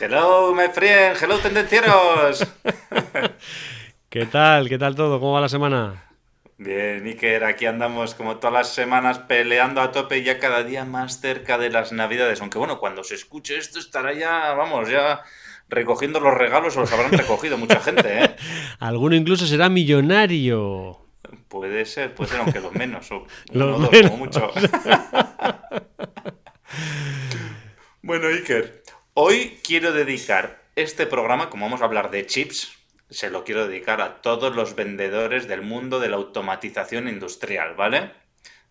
Hello, my friend. Hello, tendencieros. ¿Qué tal? ¿Qué tal todo? ¿Cómo va la semana? Bien, Iker, aquí andamos como todas las semanas peleando a tope ya cada día más cerca de las navidades. Aunque bueno, cuando se escuche esto estará ya, vamos, ya recogiendo los regalos o los habrán recogido mucha gente, ¿eh? Alguno incluso será millonario. Puede ser, puede ser, aunque los menos, o Los uno dos, como mucho. bueno, Iker, quiero dedicar este programa, como vamos a hablar de chips, se lo quiero dedicar a todos los vendedores del mundo de la automatización industrial, ¿vale?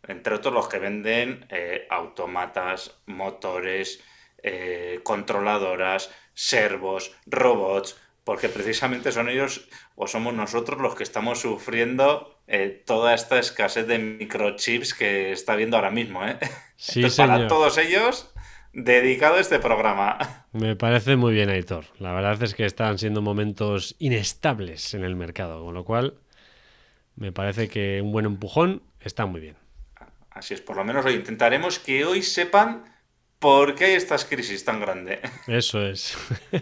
Entre otros los que venden eh, automatas, motores, eh, controladoras, servos, robots, porque precisamente son ellos o somos nosotros los que estamos sufriendo eh, toda esta escasez de microchips que está viendo ahora mismo, ¿eh? Sí, Entonces, señor. para todos ellos, dedicado este programa. Me parece muy bien, Aitor. La verdad es que están siendo momentos inestables en el mercado, con lo cual me parece que un buen empujón está muy bien. Así es, por lo menos hoy intentaremos que hoy sepan por qué hay estas crisis tan grandes. Eso es.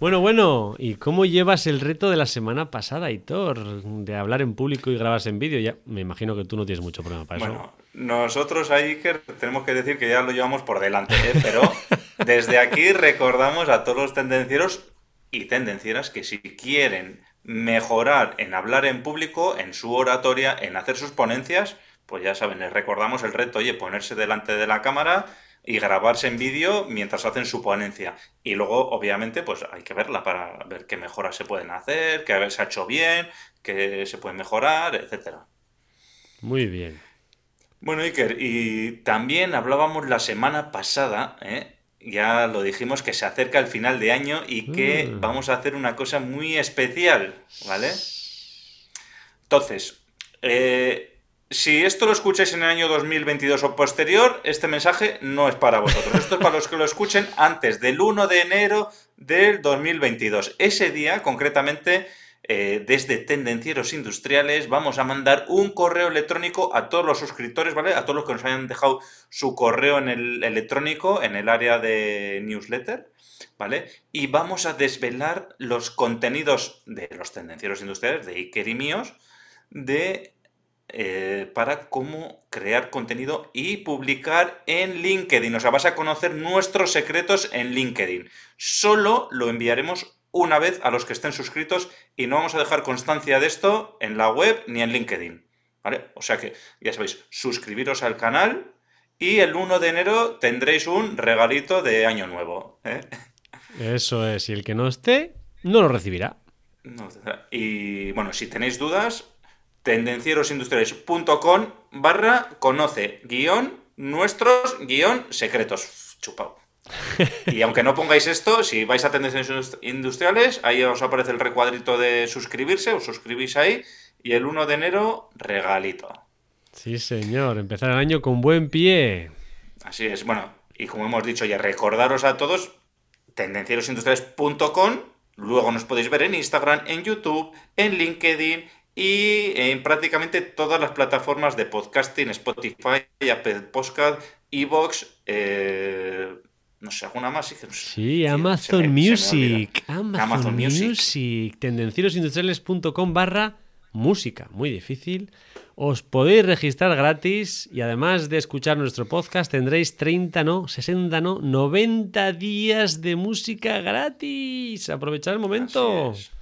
bueno, bueno, ¿y cómo llevas el reto de la semana pasada, Aitor? De hablar en público y grabarse en vídeo. Ya me imagino que tú no tienes mucho problema para eso. Bueno, nosotros ahí Iker, tenemos que decir que ya lo llevamos por delante, ¿eh? pero desde aquí recordamos a todos los tendencieros y tendencieras que si quieren mejorar en hablar en público, en su oratoria, en hacer sus ponencias, pues ya saben, les recordamos el reto, oye, ponerse delante de la cámara y grabarse en vídeo mientras hacen su ponencia. Y luego, obviamente, pues hay que verla para ver qué mejoras se pueden hacer, qué se ha hecho bien, qué se puede mejorar, etcétera. Muy bien. Bueno, Iker, y también hablábamos la semana pasada, ¿eh? ya lo dijimos que se acerca el final de año y que Mm. vamos a hacer una cosa muy especial, ¿vale? Entonces, eh, si esto lo escucháis en el año 2022 o posterior, este mensaje no es para vosotros. Esto es para los que lo escuchen antes del 1 de enero del 2022. Ese día, concretamente, eh, desde Tendencieros Industriales, vamos a mandar un correo electrónico a todos los suscriptores, ¿vale? A todos los que nos hayan dejado su correo en el electrónico, en el área de newsletter, ¿vale? Y vamos a desvelar los contenidos de los Tendencieros Industriales, de Iker y míos, de eh, para cómo crear contenido y publicar en LinkedIn. O sea, vas a conocer nuestros secretos en LinkedIn. Solo lo enviaremos una vez a los que estén suscritos y no vamos a dejar constancia de esto en la web ni en LinkedIn. ¿Vale? O sea que, ya sabéis, suscribiros al canal y el 1 de enero tendréis un regalito de año nuevo. ¿eh? Eso es. Y el que no esté, no lo recibirá. No, y bueno, si tenéis dudas, tendencierosindustriales.com barra conoce guion nuestros guion secretos. Chupao. Y aunque no pongáis esto, si vais a Tendencieros Industriales, ahí os aparece el recuadrito de suscribirse, os suscribís ahí, y el 1 de enero, regalito. Sí, señor. Empezar el año con buen pie. Así es, bueno, y como hemos dicho ya, recordaros a todos, tendencierosindustriales.com, luego nos podéis ver en Instagram, en YouTube, en LinkedIn y en prácticamente todas las plataformas de podcasting, Spotify, Apple Podcast, Evox, eh, no sé, alguna más. Sí, Amazon me- se me Music. Amazon, Amazon Music. Music. Tendencierosindustriales.com barra música. Muy difícil. Os podéis registrar gratis y además de escuchar nuestro podcast tendréis 30, no, 60, no, 90 días de música gratis. Aprovechad el momento. Así es.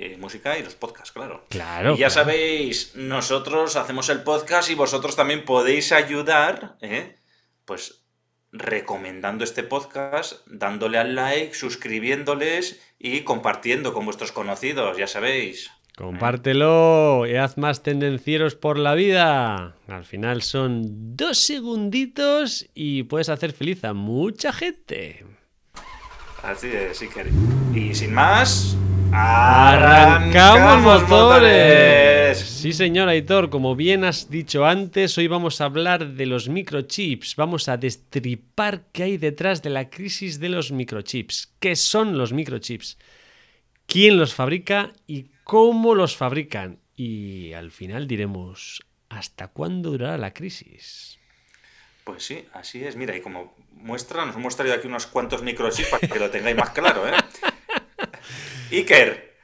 Eh, música y los podcasts, claro. Claro. y ya claro. sabéis, nosotros hacemos el podcast y vosotros también podéis ayudar, ¿eh? pues recomendando este podcast, dándole al like, suscribiéndoles y compartiendo con vuestros conocidos, ya sabéis. Compártelo y haz más tendencieros por la vida. Al final son dos segunditos y puedes hacer feliz a mucha gente. Así es, Iker. Y sin más, ¡Arrancamos motores! Sí, señor Aitor, como bien has dicho antes, hoy vamos a hablar de los microchips. Vamos a destripar qué hay detrás de la crisis de los microchips. ¿Qué son los microchips? ¿Quién los fabrica y cómo los fabrican? Y al final diremos, ¿hasta cuándo durará la crisis? Pues sí, así es. Mira, y como muestra, nos hemos traído aquí unos cuantos microchips para que lo tengáis más claro, ¿eh? Iker,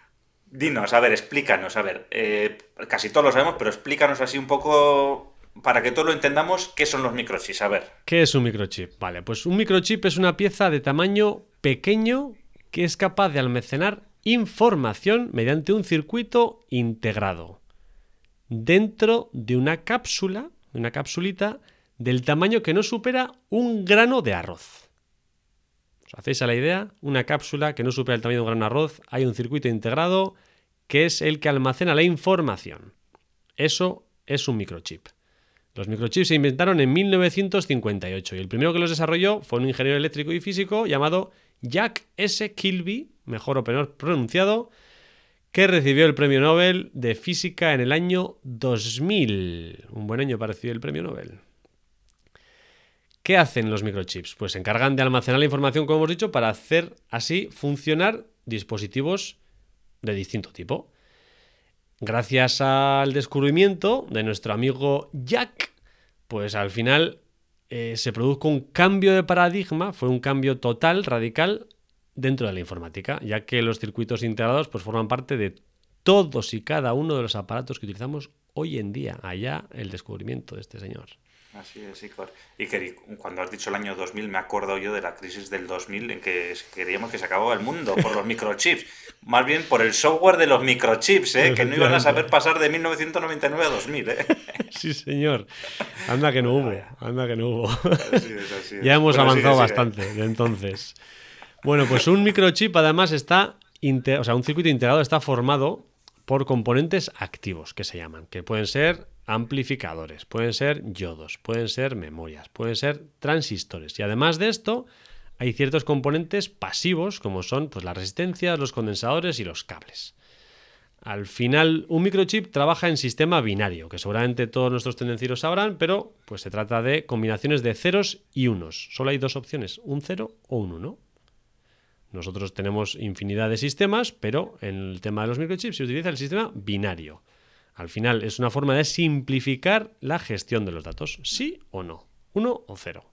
dinos, a ver, explícanos, a ver, eh, casi todos lo sabemos, pero explícanos así un poco para que todos lo entendamos, ¿qué son los microchips? A ver. ¿Qué es un microchip? Vale, pues un microchip es una pieza de tamaño pequeño que es capaz de almacenar información mediante un circuito integrado dentro de una cápsula, una capsulita del tamaño que no supera un grano de arroz. ¿Os hacéis a la idea? Una cápsula que no supera el tamaño de un gran arroz, hay un circuito integrado que es el que almacena la información. Eso es un microchip. Los microchips se inventaron en 1958 y el primero que los desarrolló fue un ingeniero eléctrico y físico llamado Jack S. Kilby, mejor o peor pronunciado, que recibió el premio Nobel de Física en el año 2000. Un buen año para el premio Nobel. ¿Qué hacen los microchips? Pues se encargan de almacenar la información, como hemos dicho, para hacer así funcionar dispositivos de distinto tipo. Gracias al descubrimiento de nuestro amigo Jack, pues al final eh, se produjo un cambio de paradigma, fue un cambio total, radical, dentro de la informática, ya que los circuitos integrados pues, forman parte de todos y cada uno de los aparatos que utilizamos hoy en día. Allá el descubrimiento de este señor. Así es, Icor. Y que cuando has dicho el año 2000, me acuerdo yo de la crisis del 2000 en que creíamos que se acababa el mundo por los microchips. Más bien por el software de los microchips, ¿eh? que no iban a saber pasar de 1999 a 2000. ¿eh? Sí, señor. Anda que no hubo, anda que no hubo. ya hemos avanzado bastante entonces. Bueno, pues un microchip además está, o sea, un circuito integrado está formado por componentes activos que se llaman, que pueden ser amplificadores, pueden ser yodos, pueden ser memorias, pueden ser transistores. Y además de esto, hay ciertos componentes pasivos como son pues, las resistencias, los condensadores y los cables. Al final, un microchip trabaja en sistema binario, que seguramente todos nuestros tendencieros sabrán, pero pues se trata de combinaciones de ceros y unos. Solo hay dos opciones, un cero o un uno. Nosotros tenemos infinidad de sistemas, pero en el tema de los microchips se utiliza el sistema binario. Al final es una forma de simplificar la gestión de los datos, sí o no, uno o cero.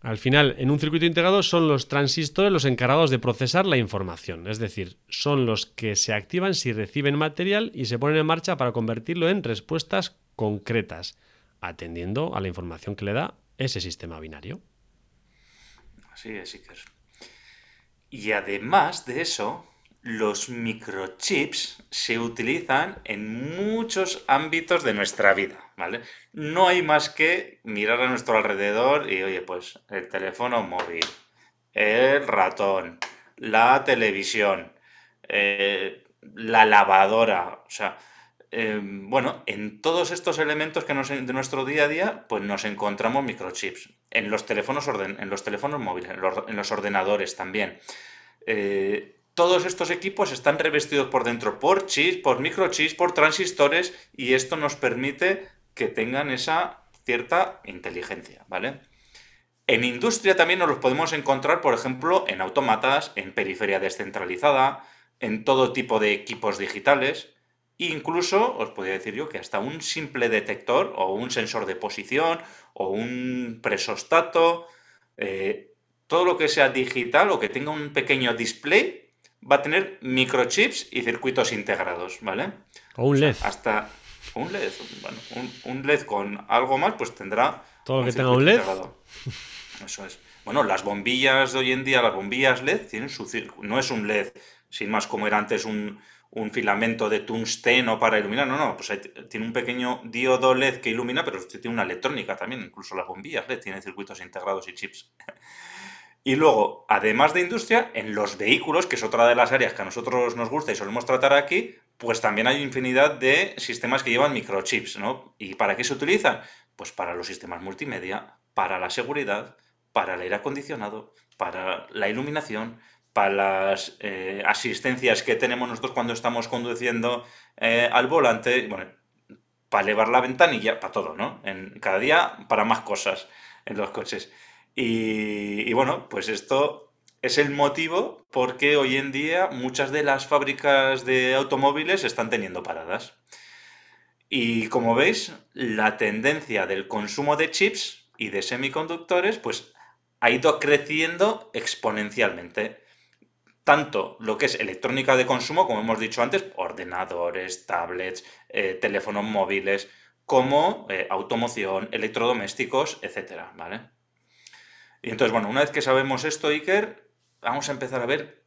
Al final, en un circuito integrado son los transistores los encargados de procesar la información, es decir, son los que se activan si reciben material y se ponen en marcha para convertirlo en respuestas concretas, atendiendo a la información que le da ese sistema binario. Así es, Iker. Y además de eso, los microchips se utilizan en muchos ámbitos de nuestra vida, ¿vale? No hay más que mirar a nuestro alrededor y, oye, pues el teléfono móvil, el ratón, la televisión, eh, la lavadora, o sea, eh, bueno, en todos estos elementos que nos, de nuestro día a día, pues nos encontramos microchips. En los teléfonos, en los teléfonos móviles, en los, ordenadores también. Eh, todos estos equipos están revestidos por dentro por chips, por microchips, por transistores y esto nos permite que tengan esa cierta inteligencia, ¿vale? En industria también nos los podemos encontrar, por ejemplo, en automatas, en periferia descentralizada, en todo tipo de equipos digitales. Incluso, os podría decir yo que hasta un simple detector o un sensor de posición o un presostato, eh, todo lo que sea digital o que tenga un pequeño display va a tener microchips y circuitos integrados, ¿vale? O un LED. hasta un LED, bueno, un, LED con algo más, pues tendrá. Todo lo que tenga un LED. Eso es. Bueno, las bombillas de hoy en día, las bombillas LED, tienen su no es un LED, sin más como era antes un, un filamento de tungsteno para iluminar, no, no, pues tiene un pequeño diodo LED que ilumina, pero tiene una electrónica también, incluso las bombillas LED tienen circuitos integrados y chips. Y luego, además de industria, en los vehículos, que es otra de las áreas que a nosotros nos gusta y solemos tratar aquí, pues también hay infinidad de sistemas que llevan microchips, ¿no? ¿Y para qué se utilizan? Pues para los sistemas multimedia, para la seguridad, para el aire acondicionado, para la iluminación, para las eh, asistencias que tenemos nosotros cuando estamos conduciendo eh, al volante, bueno, para elevar la ventanilla, para todo, ¿no? En, cada día para más cosas en los coches. Y, y bueno, pues esto es el motivo por qué hoy en día muchas de las fábricas de automóviles están teniendo paradas. Y como veis, la tendencia del consumo de chips y de semiconductores, pues ha ido creciendo exponencialmente tanto lo que es electrónica de consumo, como hemos dicho antes, ordenadores, tablets, eh, teléfonos móviles, como eh, automoción, electrodomésticos, etcétera, ¿vale? Y entonces, bueno, una vez que sabemos esto, Iker, vamos a empezar a ver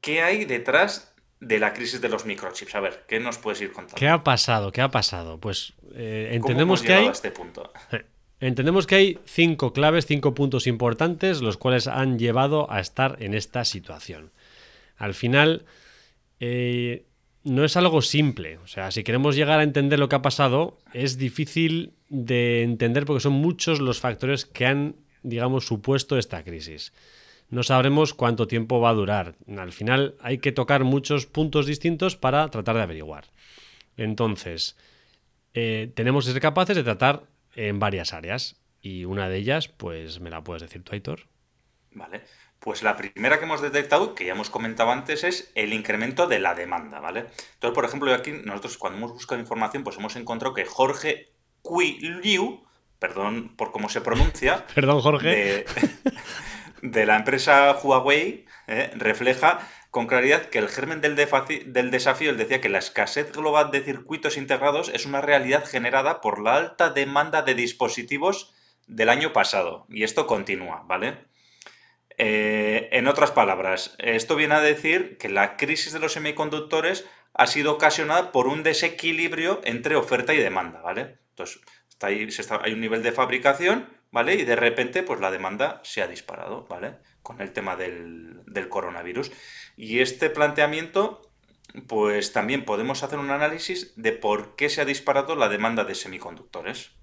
qué hay detrás de la crisis de los microchips. A ver, ¿qué nos puedes ir contando? ¿Qué ha pasado? ¿Qué ha pasado? Pues eh, entendemos que hay... A este punto? Entendemos que hay cinco claves, cinco puntos importantes, los cuales han llevado a estar en esta situación al final eh, no es algo simple. O sea, si queremos llegar a entender lo que ha pasado, es difícil de entender porque son muchos los factores que han, digamos, supuesto esta crisis. No sabremos cuánto tiempo va a durar. Al final hay que tocar muchos puntos distintos para tratar de averiguar. Entonces, eh, tenemos que ser capaces de tratar en varias áreas. Y una de ellas, pues me la puedes decir tú, Aitor. Vale. Pues la primera que hemos detectado, que ya hemos comentado antes, es el incremento de la demanda, ¿vale? Entonces, por ejemplo, aquí nosotros cuando hemos buscado información, pues hemos encontrado que Jorge Liu, perdón por cómo se pronuncia, perdón Jorge, de, la empresa Huawei, ¿eh? refleja con claridad que el germen del, del desafío, él decía que la escasez global de circuitos integrados es una realidad generada por la alta demanda de dispositivos del año pasado. Y esto continúa, ¿vale? Eh, en otras palabras, esto viene a decir que la crisis de los semiconductores ha sido ocasionada por un desequilibrio entre oferta y demanda, ¿vale? Entonces, está ahí, hay un nivel de fabricación, ¿vale? Y de repente, pues la demanda se ha disparado, ¿vale? Con el tema del, del coronavirus. Y este planteamiento, pues también podemos hacer un análisis de por qué se ha disparado la demanda de semiconductores.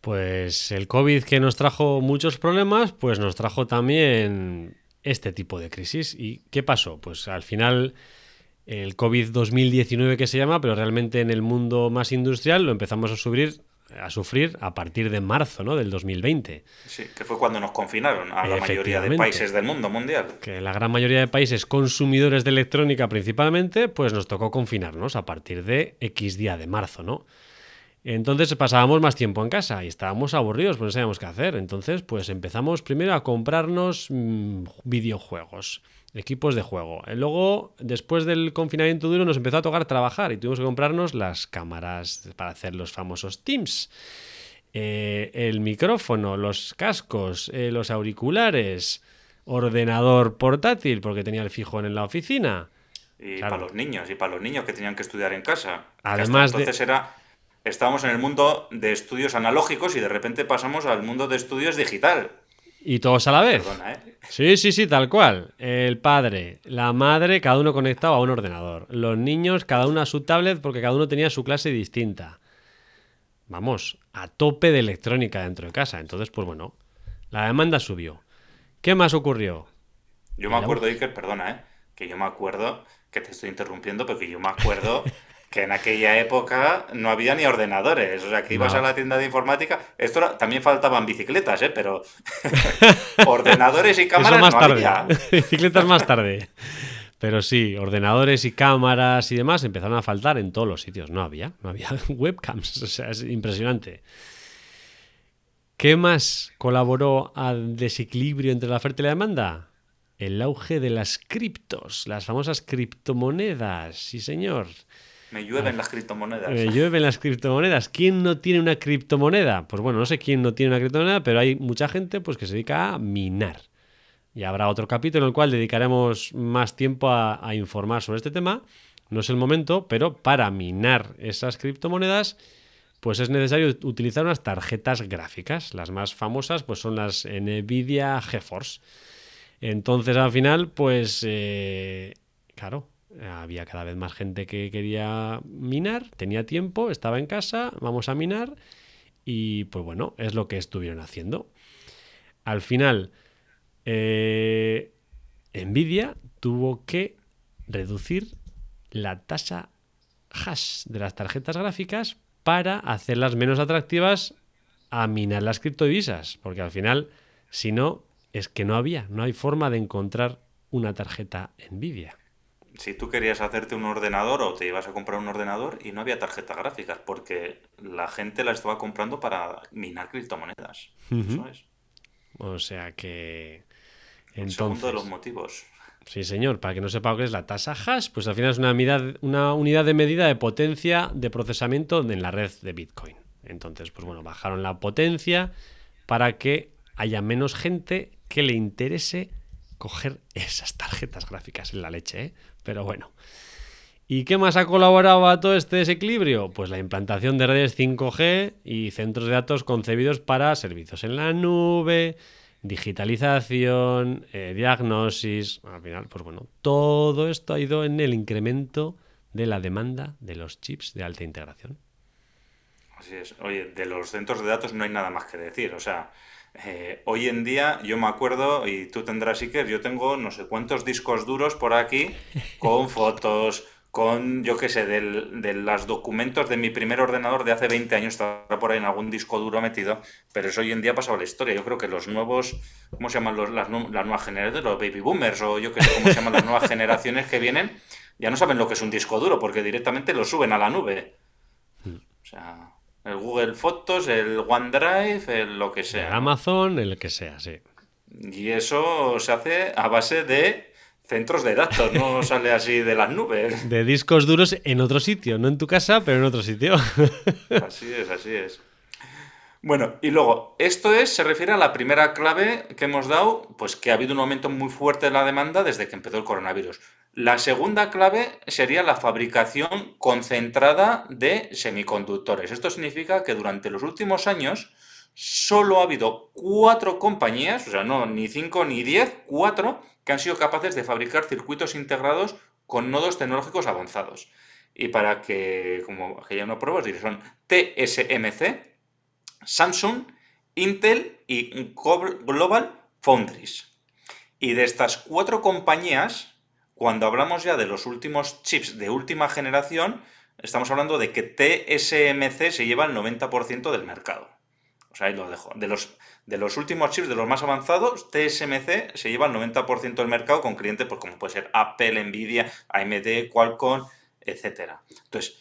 Pues el COVID que nos trajo muchos problemas, pues nos trajo también este tipo de crisis. ¿Y qué pasó? Pues al final el COVID 2019 que se llama, pero realmente en el mundo más industrial lo empezamos a sufrir a sufrir a partir de marzo ¿no? del 2020. Sí, que fue cuando nos confinaron a la mayoría de países del mundo mundial. Que la gran mayoría de países consumidores de electrónica principalmente, pues nos tocó confinarnos a partir de X día de marzo, ¿no? Entonces pasábamos más tiempo en casa y estábamos aburridos, pues no sabíamos qué hacer. Entonces, pues empezamos primero a comprarnos mm, videojuegos, equipos de juego. Y luego, después del confinamiento duro, nos empezó a tocar trabajar y tuvimos que comprarnos las cámaras para hacer los famosos Teams. Eh, el micrófono, los cascos, eh, los auriculares, ordenador portátil, porque tenía el fijón en la oficina. Y para los niños, y para los niños que tenían que estudiar en casa. Además entonces era estábamos en el mundo de estudios analógicos y de repente pasamos al mundo de estudios digital. Y todos a la vez. Perdona, ¿eh? Sí, sí, sí, tal cual. El padre, la madre, cada uno conectado a un ordenador. Los niños, cada uno a su tablet porque cada uno tenía su clase distinta. Vamos, a tope de electrónica dentro de casa. Entonces, pues bueno, la demanda subió. ¿Qué más ocurrió? Yo me acuerdo, Iker, perdona, ¿eh? Que yo me acuerdo, que te estoy interrumpiendo, pero que yo me acuerdo que en aquella época no había ni ordenadores, o sea, que ibas a la tienda de informática, esto también faltaban bicicletas, ¿eh? pero ordenadores y cámaras más no tarde. había. bicicletas más tarde. Pero sí, ordenadores y cámaras y demás empezaron a faltar en todos los sitios. No había, no había webcams, o sea, es impresionante. ¿Qué más colaboró al desequilibrio entre la oferta y la demanda? El auge de las criptos, las famosas criptomonedas, sí señor. Me llueven las criptomonedas. Me llueven las criptomonedas. ¿Quién no tiene una criptomoneda? Pues bueno, no sé quién no tiene una criptomoneda, pero hay mucha gente pues, que se dedica a minar. Y habrá otro capítulo en el cual dedicaremos más tiempo a, informar sobre este tema. No es el momento, pero para minar esas criptomonedas, pues es necesario utilizar unas tarjetas gráficas. Las más famosas pues son las Nvidia GeForce. Entonces al final, pues eh, claro, había cada vez más gente que quería minar, tenía tiempo, estaba en casa, vamos a minar y pues bueno, es lo que estuvieron haciendo. Al final, eh, Nvidia tuvo que reducir la tasa hash de las tarjetas gráficas para hacerlas menos atractivas a minar las criptodivisas, porque al final, si no, es que no había, no hay forma de encontrar una tarjeta Nvidia. Si tú querías hacerte un ordenador o te ibas a comprar un ordenador y no había tarjetas gráficas, porque la gente la estaba comprando para minar criptomonedas. Eso es. O sea que... El segundo de los motivos. Sí, señor. Para que no sepa lo que es la tasa hash, pues al final es una, una unidad de medida de potencia de procesamiento en la red de Bitcoin. Entonces, pues bueno, bajaron la potencia para que haya menos gente que le interese coger esas tarjetas gráficas en la leche, ¿eh? Pero bueno. ¿Y qué más ha colaborado a todo este desequilibrio? Pues la implantación de redes 5G y centros de datos concebidos para servicios en la nube, digitalización, eh, diagnosis. Al final, pues bueno, todo esto ha ido en el incremento de la demanda de los chips de alta integración. Así es. Oye, de los centros de datos no hay nada más que decir. O sea, eh, hoy en día yo me acuerdo, y tú tendrás Iker, yo tengo no sé cuántos discos duros por aquí con fotos, con, yo qué sé, de los documentos de mi primer ordenador de hace 20 años, está por ahí en algún disco duro metido, pero eso hoy en día ha pasado la historia. Yo creo que los nuevos, ¿cómo se llaman los, las, nuevas generaciones? Los baby boomers, o yo qué sé cómo se llaman las nuevas generaciones que vienen, ya no saben lo que es un disco duro, porque directamente lo suben a la nube. Hmm. O sea, el Google Fotos, el OneDrive, el lo que sea. El Amazon, el que sea, sí. Y eso se hace a base de centros de datos, no sale así de las nubes. De discos duros en otro sitio, no en tu casa, pero en otro sitio. Así es, así es. Bueno, y luego, esto es, se refiere a la primera clave que hemos dado, pues que ha habido un aumento muy fuerte de la demanda desde que empezó el coronavirus. La segunda clave sería la fabricación concentrada de semiconductores. Esto significa que durante los últimos años solo ha habido cuatro compañías, o sea, no ni cinco ni diez, cuatro, que han sido capaces de fabricar circuitos integrados con nodos tecnológicos avanzados. Y para que, como que ya no pruebas, son TSMC, Samsung, Intel y Global Foundries. Y de estas cuatro compañías, cuando hablamos ya de los últimos chips de última generación, estamos hablando de que TSMC se lleva el 90% del mercado. O sea, ahí lo dejo. De los, de los últimos chips, de los más avanzados, TSMC se lleva el 90% del mercado con clientes pues, como puede ser Apple, Nvidia, AMD, Qualcomm, etc. Entonces,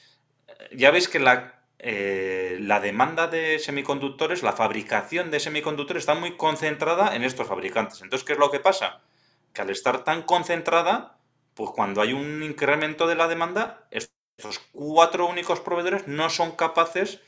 ya veis que la, eh, la demanda de semiconductores, la fabricación de semiconductores está muy concentrada en estos fabricantes. Entonces, ¿qué es lo que pasa? Que al estar tan concentrada, pues cuando hay un incremento de la demanda, estos cuatro únicos proveedores no son capaces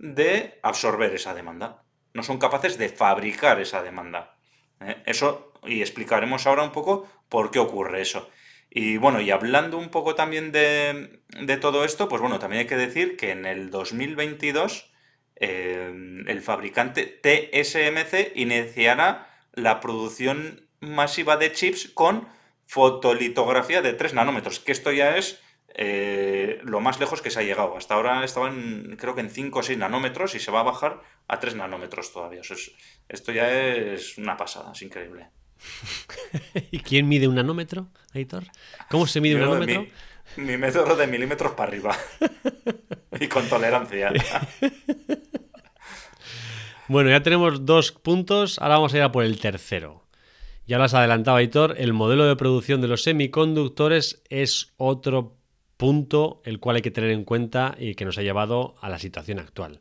de absorber esa demanda. No son capaces de fabricar esa demanda. ¿eh? Eso, y explicaremos ahora un poco por qué ocurre eso. Y bueno, y hablando un poco también de, todo esto, pues bueno, también hay que decir que en el 2022 eh, el fabricante TSMC iniciará la producción masiva de chips con fotolitografía de 3 nanómetros, que esto ya es eh, lo más lejos que se ha llegado. Hasta ahora estaban, creo que en 5 o 6 nanómetros y se va a bajar a 3 nanómetros todavía. esto ya es una pasada, es increíble. ¿Y quién mide un nanómetro, Aitor? ¿Cómo se mide un nanómetro? Mi, método de milímetros para arriba. y con tolerancia. bueno, ya tenemos dos puntos, ahora vamos a ir a por el tercero. Ya lo has adelantado, Aitor, el modelo de producción de los semiconductores es otro punto el cual hay que tener en cuenta y que nos ha llevado a la situación actual.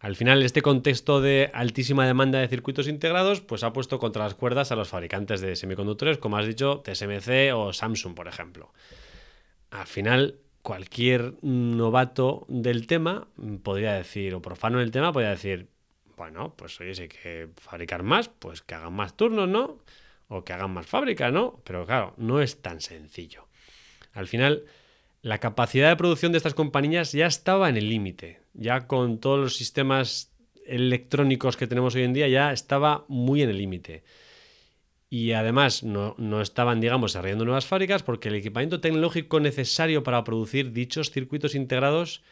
Al final, este contexto de altísima demanda de circuitos integrados, pues ha puesto contra las cuerdas a los fabricantes de semiconductores, como has dicho, TSMC o Samsung, por ejemplo. Al final, cualquier novato del tema podría decir, o profano del tema, podría decir, bueno, pues oye, si hay que fabricar más, pues que hagan más turnos, ¿no? O que hagan más fábricas, ¿no? Pero claro, no es tan sencillo. Al final, la capacidad de producción de estas compañías ya estaba en el límite. Ya con todos los sistemas electrónicos que tenemos hoy en día ya estaba muy en el límite. Y además no, estaban, digamos, desarrollando nuevas fábricas porque el equipamiento tecnológico necesario para producir dichos circuitos integrados,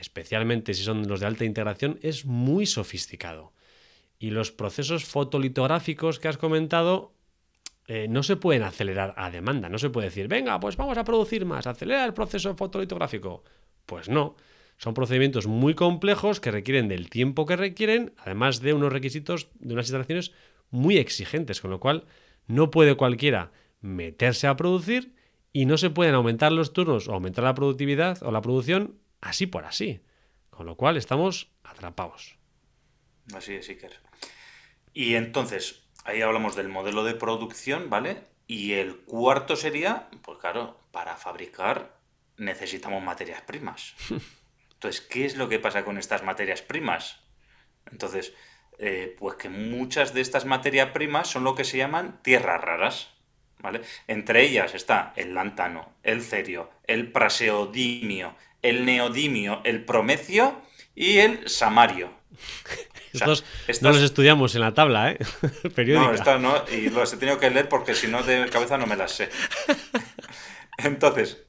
especialmente si son los de alta integración, es muy sofisticado. Y los procesos fotolitográficos que has comentado eh, no se pueden acelerar a demanda. No se puede decir, venga, pues vamos a producir más, acelera el proceso fotolitográfico. Pues no. Son procedimientos muy complejos que requieren del tiempo que requieren, además de unos requisitos, de unas instalaciones muy exigentes, con lo cual no puede cualquiera meterse a producir y no se pueden aumentar los turnos o aumentar la productividad o la producción así por así. Con lo cual estamos atrapados. Así es, Iker. Y entonces, ahí hablamos del modelo de producción, ¿vale? Y el cuarto sería, pues claro, para fabricar necesitamos materias primas. Entonces, ¿qué es lo que pasa con estas materias primas? Entonces, eh, pues que muchas de estas materias primas son lo que se llaman tierras raras. ¿Vale? Entre ellas está el lántano, el cerio, el praseodimio, el neodimio, el promecio y el samario. Estos no los estudiamos en la tabla, ¿eh? Periódica. No, estas no, y los he tenido que leer porque si no de cabeza no me las sé. Entonces,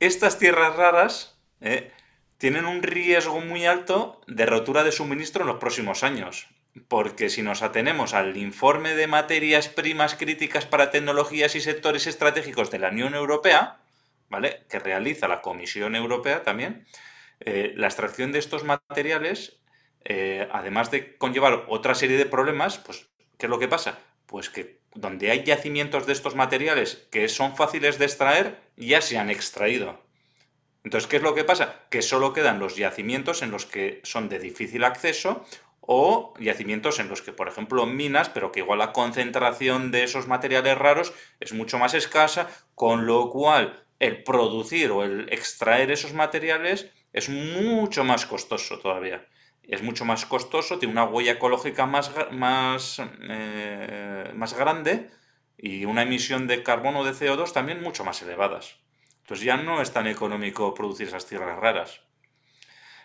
estas tierras raras ¿eh? tienen un riesgo muy alto de rotura de suministro en los próximos años. Porque si nos atenemos al informe de materias primas críticas para tecnologías y sectores estratégicos de la Unión Europea, que realiza la Comisión Europea también, eh, la extracción de estos materiales, eh, además de conllevar otra serie de problemas, pues, ¿qué es lo que pasa? Pues que donde hay yacimientos de estos materiales que son fáciles de extraer, ya se han extraído. Entonces, ¿qué es lo que pasa? Que solo quedan los yacimientos en los que son de difícil acceso o yacimientos en los que, por ejemplo, minas, pero que igual la concentración de esos materiales raros es mucho más escasa, con lo cual el producir o el extraer esos materiales es mucho más costoso todavía. Es mucho más costoso, tiene una huella ecológica más, más, eh, más grande y una emisión de carbono de CO2 también mucho más elevadas. Entonces ya no es tan económico producir esas tierras raras.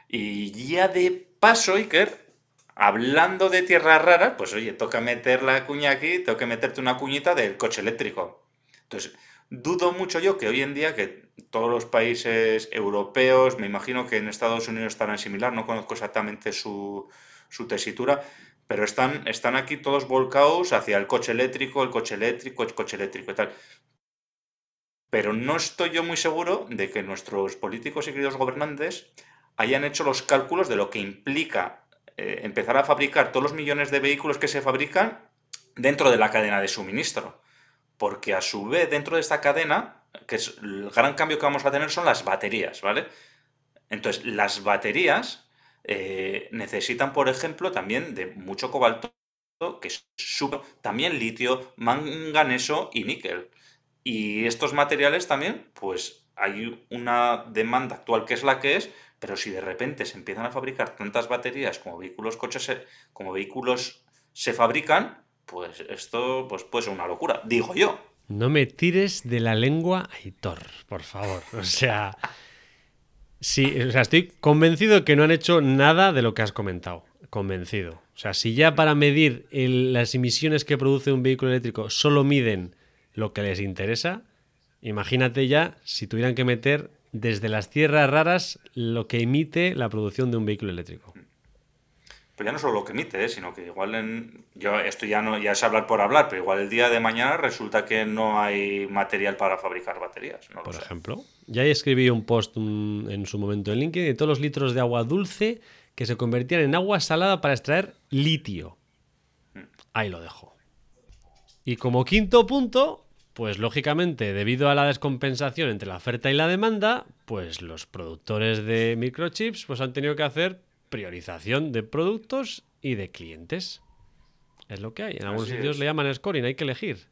Y ya de paso, Iker, hablando de tierras raras, pues oye, toca meter la cuña aquí, tengo que meterte una cuñita del coche eléctrico. Entonces, dudo mucho yo que hoy en día que todos los países europeos, me imagino que en Estados Unidos estarán similar, no conozco exactamente su, su tesitura, pero están, están aquí todos volcados hacia el coche eléctrico, el coche eléctrico, el coche eléctrico y tal pero no estoy yo muy seguro de que nuestros políticos y queridos gobernantes hayan hecho los cálculos de lo que implica eh, empezar a fabricar todos los millones de vehículos que se fabrican dentro de la cadena de suministro. Porque a su vez, dentro de esta cadena, que es el gran cambio que vamos a tener son las baterías, ¿vale? Entonces, las baterías eh, necesitan, por ejemplo, también de mucho cobalto, que es también litio, manganeso y níquel. Y estos materiales también, pues hay una demanda actual que es la que es, pero si de repente se empiezan a fabricar tantas baterías como vehículos coches como vehículos se fabrican, pues esto pues puede ser una locura, digo yo. No me tires de la lengua, Aitor, por favor. O sea, sí, o sea, estoy convencido que no han hecho nada de lo que has comentado. Convencido. O sea, si ya para medir las emisiones que produce un vehículo eléctrico solo miden lo que les interesa. Imagínate ya si tuvieran que meter desde las tierras raras lo que emite la producción de un vehículo eléctrico. Pues ya no solo lo que emite, ¿eh? sino que igual en... Yo esto ya no ya es hablar por hablar, pero igual el día de mañana resulta que no hay material para fabricar baterías. por ejemplo, ya escribí un post en su momento en LinkedIn de todos los litros de agua dulce que se convertían en agua salada para extraer litio. Mm. Ahí lo dejo. Y como quinto punto, pues lógicamente, debido a la descompensación entre la oferta y la demanda, pues los productores de microchips pues han tenido que hacer priorización de productos y de clientes. Es lo que hay. En algunos sitios le llaman scoring, hay que elegir.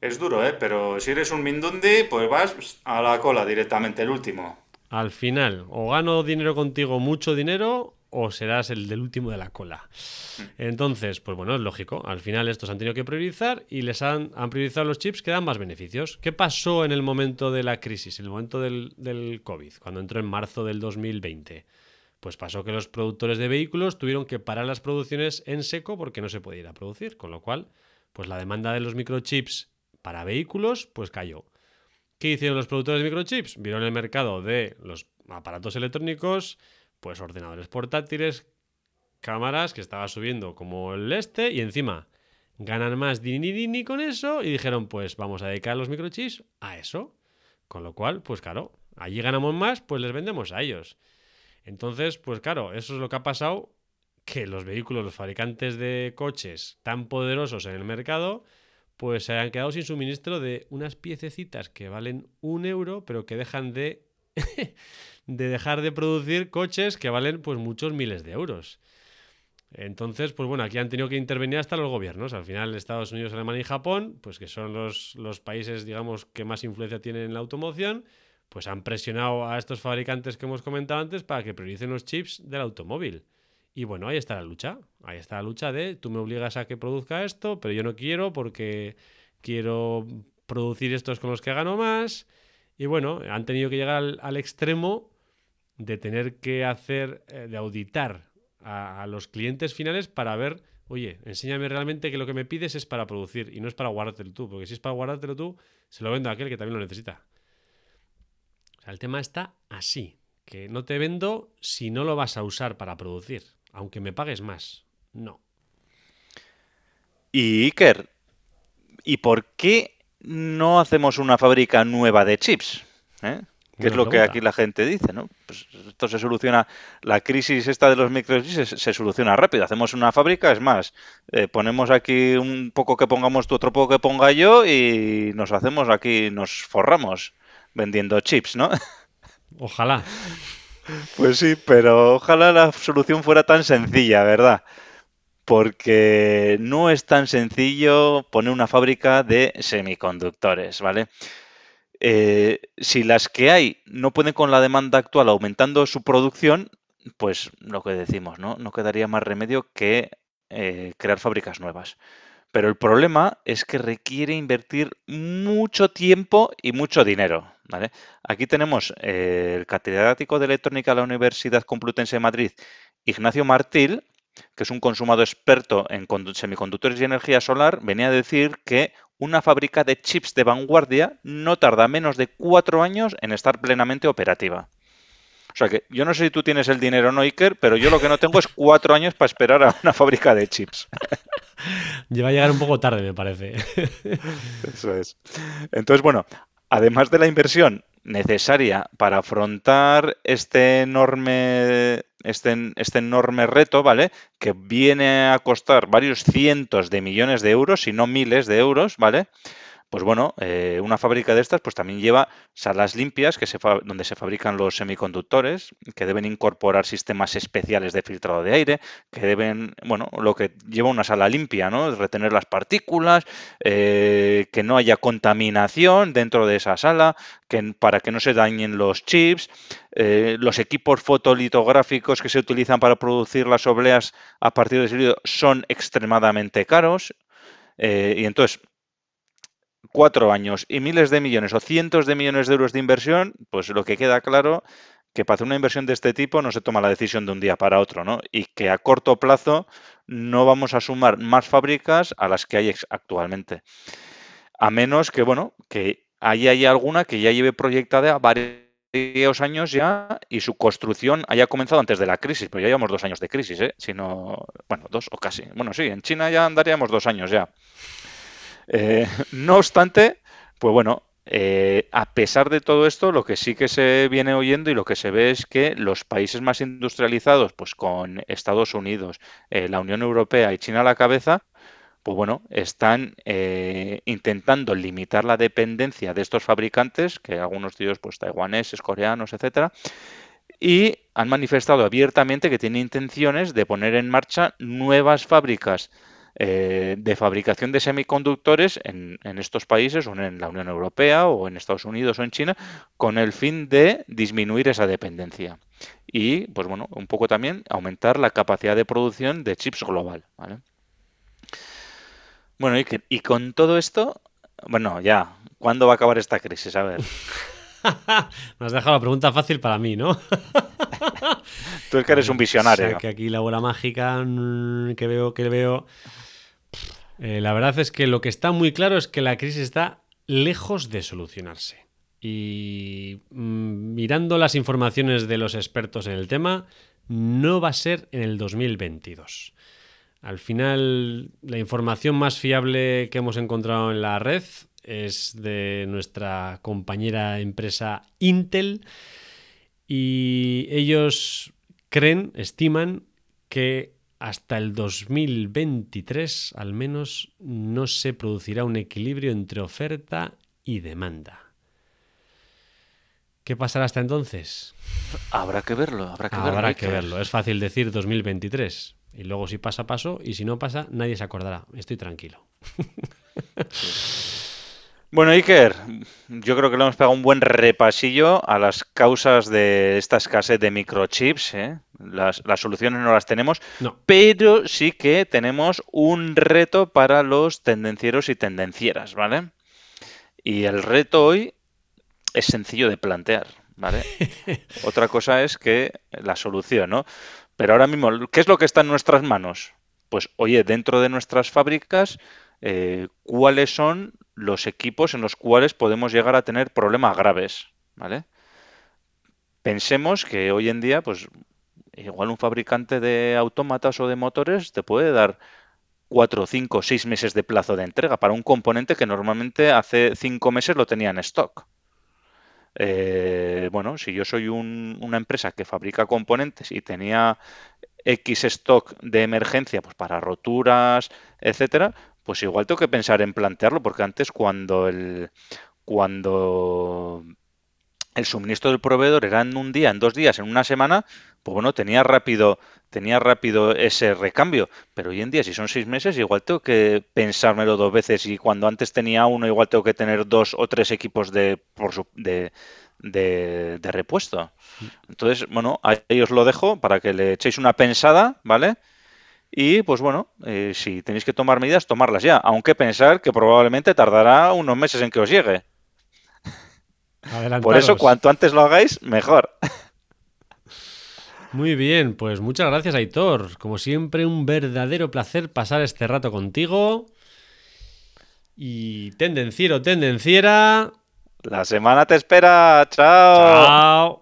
Es duro, ¿eh? Pero si eres un Mindundi, pues vas a la cola directamente, el último. Al final, o gano dinero contigo, mucho dinero, o serás el del último de la cola. Entonces, pues bueno, es lógico. Al final estos han tenido que priorizar y les han, han priorizado los chips que dan más beneficios. ¿Qué pasó en el momento de la crisis, en el momento del, del COVID, cuando entró en marzo del 2020? Pues pasó que los productores de vehículos tuvieron que parar las producciones en seco porque no se podía ir a producir, con lo cual, pues la demanda de los microchips para vehículos, pues cayó. ¿Qué hicieron los productores de microchips? Vieron el mercado de los aparatos electrónicos, pues ordenadores portátiles, cámaras que estaba subiendo como el este y encima ganan más dini dini con eso y dijeron, pues vamos a dedicar los microchips a eso. Con lo cual, pues claro, allí ganamos más, pues les vendemos a ellos. Entonces, pues claro, eso es lo que ha pasado, que los vehículos, los fabricantes de coches tan poderosos en el mercado, pues se han quedado sin suministro de unas piececitas que valen un euro, pero que dejan de, de dejar de producir coches que valen pues muchos miles de euros. Entonces, pues bueno, aquí han tenido que intervenir hasta los gobiernos. Al final, Estados Unidos, Alemania y Japón, pues que son los, los países, digamos, que más influencia tienen en la automoción, pues han presionado a estos fabricantes que hemos comentado antes para que prioricen los chips del automóvil. Y bueno, ahí está la lucha. Ahí está la lucha de tú me obligas a que produzca esto, pero yo no quiero porque quiero producir estos con los que gano más. Y bueno, han tenido que llegar al, extremo de tener que hacer, eh, de auditar a, a, los clientes finales para ver, oye, enséñame realmente que lo que me pides es para producir y no es para guardártelo tú, porque si es para guardártelo tú, se lo vendo a aquel que también lo necesita. O sea, el tema está así, que no te vendo si no lo vas a usar para producir, aunque me pagues más. No. Y Iker, ¿y por qué no hacemos una fábrica nueva de chips? ¿Eh? Que es lo que aquí la gente dice, ¿no? Pues esto se soluciona, la crisis esta de los microchips se, se soluciona rápido. Hacemos una fábrica, es más, eh, ponemos aquí un poco que pongamos tú, otro poco que ponga yo y nos hacemos aquí, nos forramos vendiendo chips, ¿no? Ojalá. Pues sí, pero ojalá la solución fuera tan sencilla, ¿verdad? Porque no es tan sencillo poner una fábrica de semiconductores, ¿vale? Eh, si las que hay no pueden con la demanda actual aumentando su producción, pues lo que decimos, ¿no? No quedaría más remedio que eh, crear fábricas nuevas. Pero el problema es que requiere invertir mucho tiempo y mucho dinero. ¿vale? Aquí tenemos eh, el catedrático de electrónica de la Universidad Complutense de Madrid, Ignacio Martil, que es un consumado experto en semiconductores y energía solar, venía a decir que una fábrica de chips de vanguardia no tarda menos de cuatro años en estar plenamente operativa. O sea que yo no sé si tú tienes el dinero, no, Iker, pero yo lo que no tengo es cuatro años para esperar a una fábrica de chips. Lleva a llegar un poco tarde, me parece. Eso es. Entonces, bueno, además de la inversión necesaria para afrontar este enorme, este, este, enorme reto, ¿vale? Que viene a costar varios cientos de millones de euros, si no miles de euros, ¿vale? Pues bueno, eh, una fábrica de estas pues también lleva salas limpias que donde se fabrican los semiconductores, que deben incorporar sistemas especiales de filtrado de aire, que deben, bueno, lo que lleva una sala limpia, ¿no? Retener las partículas, eh, que no haya contaminación dentro de esa sala, que, para que no se dañen los chips, eh, los equipos fotolitográficos que se utilizan para producir las obleas a partir de ese son extremadamente caros. Y entonces, cuatro años y miles de millones o cientos de millones de euros de inversión, pues lo que queda claro que para hacer una inversión de este tipo no se toma la decisión de un día para otro, ¿no? Y que a corto plazo no vamos a sumar más fábricas a las que hay actualmente. A menos que, bueno, que ahí haya alguna que ya lleve proyectada varios años ya y su construcción haya comenzado antes de la crisis, pero ya llevamos dos años de crisis, ¿eh? Si no, bueno, dos o casi. Bueno, sí, en China ya andaríamos dos años ya. Eh, no obstante, pues bueno, eh, a pesar de todo esto, lo que sí que se viene oyendo y lo que se ve es que los países más industrializados, pues con Estados Unidos, eh, la Unión Europea y China a la cabeza, pues bueno, están eh, intentando limitar la dependencia de estos fabricantes, que algunos de ellos, pues taiwaneses, coreanos, etcétera, y han manifestado abiertamente que tienen intenciones de poner en marcha nuevas fábricas eh, de fabricación de semiconductores en, estos países, o en la Unión Europea, o en Estados Unidos, o en China, con el fin de disminuir esa dependencia. Y, pues bueno, un poco también aumentar la capacidad de producción de chips global. ¿vale? Bueno, y, y con todo esto, bueno, ya, ¿cuándo va a acabar esta crisis? A ver. Me has dejado la pregunta fácil para mí, ¿no? Tú es que eres un visionario. O sea, que aquí la bola mágica que veo, que veo. Eh, la verdad es que lo que está muy claro es que la crisis está lejos de solucionarse. Y mmm, mirando las informaciones de los expertos en el tema, no va a ser en el 2022. Al final, la información más fiable que hemos encontrado en la red es de nuestra compañera empresa Intel y ellos creen, estiman que hasta el 2023 al menos no se producirá un equilibrio entre oferta y demanda. ¿Qué pasará hasta entonces? Habrá que verlo, habrá que verlo. Habrá que verlo. Es fácil decir 2023. Y luego si pasa, paso. Y si no pasa, nadie se acordará. Estoy tranquilo. Bueno, Iker, yo creo que le hemos pegado un buen repasillo a las causas de esta escasez de microchips. ¿eh? Las, las soluciones no las tenemos, No. pero sí que tenemos un reto para los tendencieros y tendencieras, ¿vale? Y el reto hoy es sencillo de plantear, ¿vale? Otra cosa es que la solución, ¿no? Pero ahora mismo, ¿qué es lo que está en nuestras manos? Pues, oye, dentro de nuestras fábricas, eh, ¿cuáles son los equipos en los cuales podemos llegar a tener problemas graves, ¿vale? Pensemos que hoy en día, pues, igual un fabricante de autómatas o de motores te puede dar cuatro, cinco, seis meses de plazo de entrega para un componente que normalmente hace cinco meses lo tenía en stock. Eh, bueno, si yo soy un- una empresa que fabrica componentes y tenía X stock de emergencia, pues para roturas, etcétera, pues igual tengo que pensar en plantearlo, porque antes cuando el cuando el suministro del proveedor era en un día, en dos días, en una semana, pues bueno, tenía rápido, tenía rápido ese recambio. Pero hoy en día, si son seis meses, igual tengo que pensármelo dos veces y cuando antes tenía uno, igual tengo que tener dos o tres equipos de, por su- de, de, de repuesto. Entonces, bueno, ahí os lo dejo para que le echéis una pensada, ¿vale? Y pues bueno, eh, si tenéis que tomar medidas, tomarlas ya. Aunque pensar que probablemente tardará unos meses en que os llegue. Por eso, cuanto antes lo hagáis, mejor. Muy bien, pues muchas gracias, Aitor. Como siempre, un verdadero placer pasar este rato contigo. Y tendenciero, tendenciera. La semana te espera. Chao. Chao.